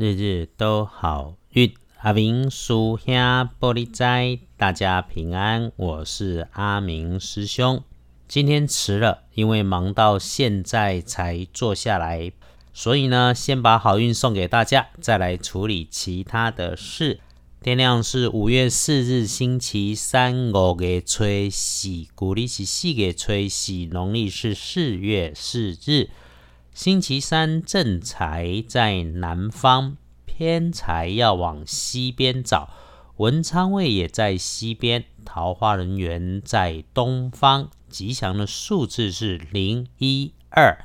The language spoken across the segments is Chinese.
日日都好运。阿明叔兄玻璃斋，大家平安。我是阿明师兄。今天迟了，因为忙到现在才坐下来，所以呢，先把好运送给大家，再来处理其他的事。天亮是五月四日，星期三，五月初四，古历是四月初四，农历是四月四日。星期三正财在南方，偏财要往西边找。文昌位也在西边，桃花人缘在东方。吉祥的数字是零一二。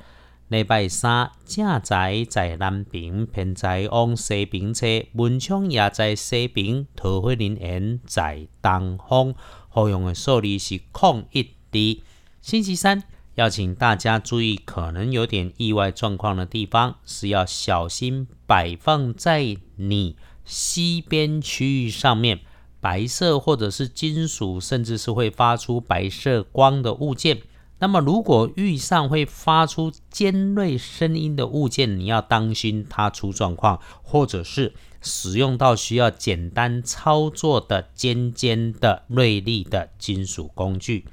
礼拜三正财在南边，偏财往西边车。文昌也在西边，桃花人缘在东方。好用的数字是空一滴。星期三。要请大家注意，可能有点意外状况的地方是要小心摆放在你西边区域上面，白色或者是金属，甚至是会发出白色光的物件。那么，如果遇上会发出尖锐声音的物件，你要当心它出状况，或者是使用到需要简单操作的尖尖的锐利的金属工具。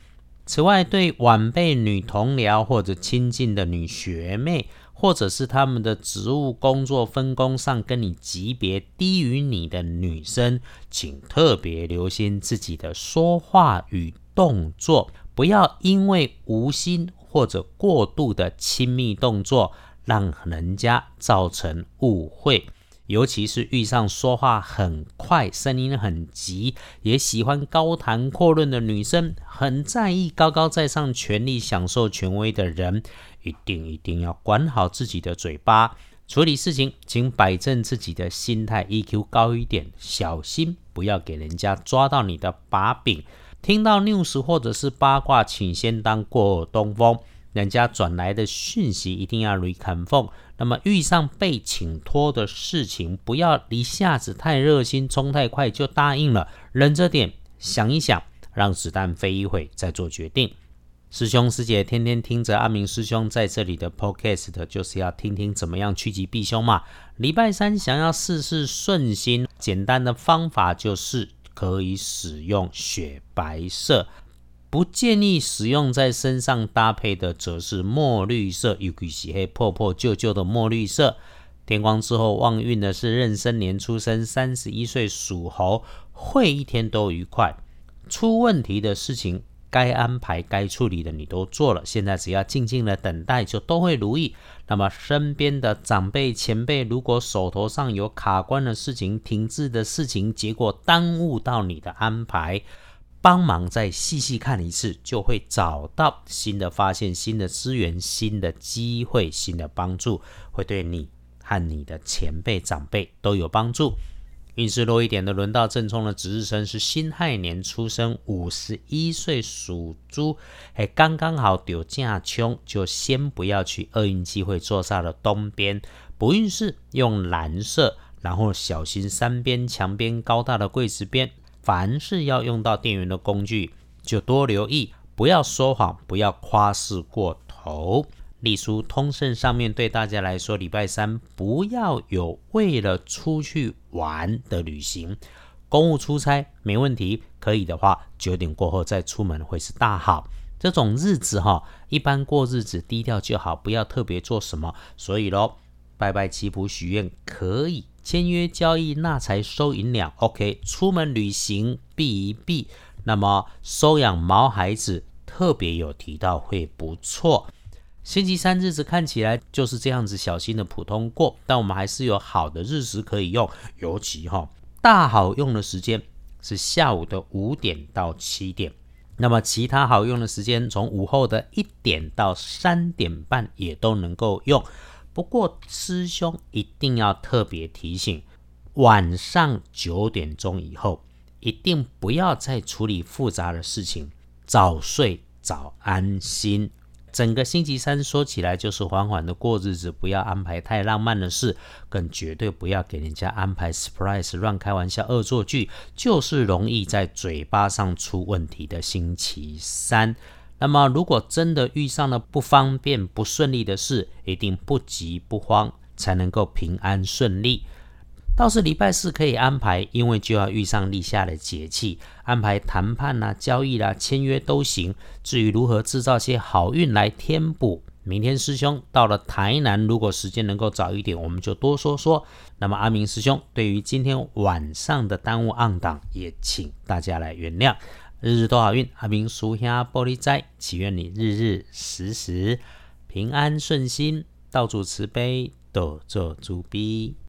此外，对晚辈女同僚或者亲近的女学妹，或者是他们的职务工作分工上跟你级别低于你的女生，请特别留心自己的说话与动作，不要因为无心或者过度的亲密动作，让人家造成误会。尤其是遇上说话很快、声音很急、也喜欢高谈阔论的女生，很在意高高在上、权力享受权威的人，一定一定要管好自己的嘴巴。处理事情，请摆正自己的心态，EQ 高一点，小心不要给人家抓到你的把柄。听到 news 或者是八卦，请先当过耳东风。人家转来的讯息一定要 recon 那么遇上被请托的事情，不要一下子太热心，冲太快就答应了，忍着点，想一想，让子弹飞一会再做决定。师兄师姐天天听着阿明师兄在这里的 podcast，就是要听听怎么样趋吉避凶嘛。礼拜三想要事事顺心，简单的方法就是可以使用雪白色。不建议使用在身上搭配的，则是墨绿色，尤其是黑破破旧旧的墨绿色。天光之后旺运的是壬申年出生，三十一岁属猴，会一天都愉快。出问题的事情，该安排、该处理的你都做了，现在只要静静的等待，就都会如意。那么身边的长辈、前辈，如果手头上有卡关的事情、停滞的事情，结果耽误到你的安排。帮忙再细细看一次，就会找到新的发现、新的资源、新的机会、新的帮助，会对你和你的前辈、长辈都有帮助。运势弱一点的，轮到正冲的值日生是辛亥年出生，五十一岁属猪，还刚刚好丢架冲，就先不要去厄运机会坐煞的东边。不运势用蓝色，然后小心三边墙边高大的柜子边。凡是要用到电源的工具，就多留意，不要说谎，不要夸饰过头。隶书通胜上面对大家来说，礼拜三不要有为了出去玩的旅行，公务出差没问题，可以的话九点过后再出门会是大好。这种日子哈，一般过日子低调就好，不要特别做什么。所以咯，拜拜祈福许愿可以。签约交易纳财收银两，OK。出门旅行避一避。那么收养毛孩子特别有提到会不错。星期三日子看起来就是这样子，小心的普通过。但我们还是有好的日子可以用，尤其哈大好用的时间是下午的五点到七点。那么其他好用的时间从午后的一点到三点半也都能够用。不过，师兄一定要特别提醒：晚上九点钟以后，一定不要再处理复杂的事情，早睡早安心。整个星期三说起来就是缓缓的过日子，不要安排太浪漫的事，更绝对不要给人家安排 surprise、乱开玩笑、恶作剧，就是容易在嘴巴上出问题的星期三。那么，如果真的遇上了不方便、不顺利的事，一定不急不慌，才能够平安顺利。倒是礼拜四可以安排，因为就要遇上立夏的节气，安排谈判啦、交易啦、签约都行。至于如何制造些好运来填补，明天师兄到了台南，如果时间能够早一点，我们就多说说。那么阿明师兄对于今天晚上的耽误暗档，也请大家来原谅。日日都好运，阿明叔兄玻璃斋，祈愿你日日时时平安顺心，道主慈悲，多做诸逼。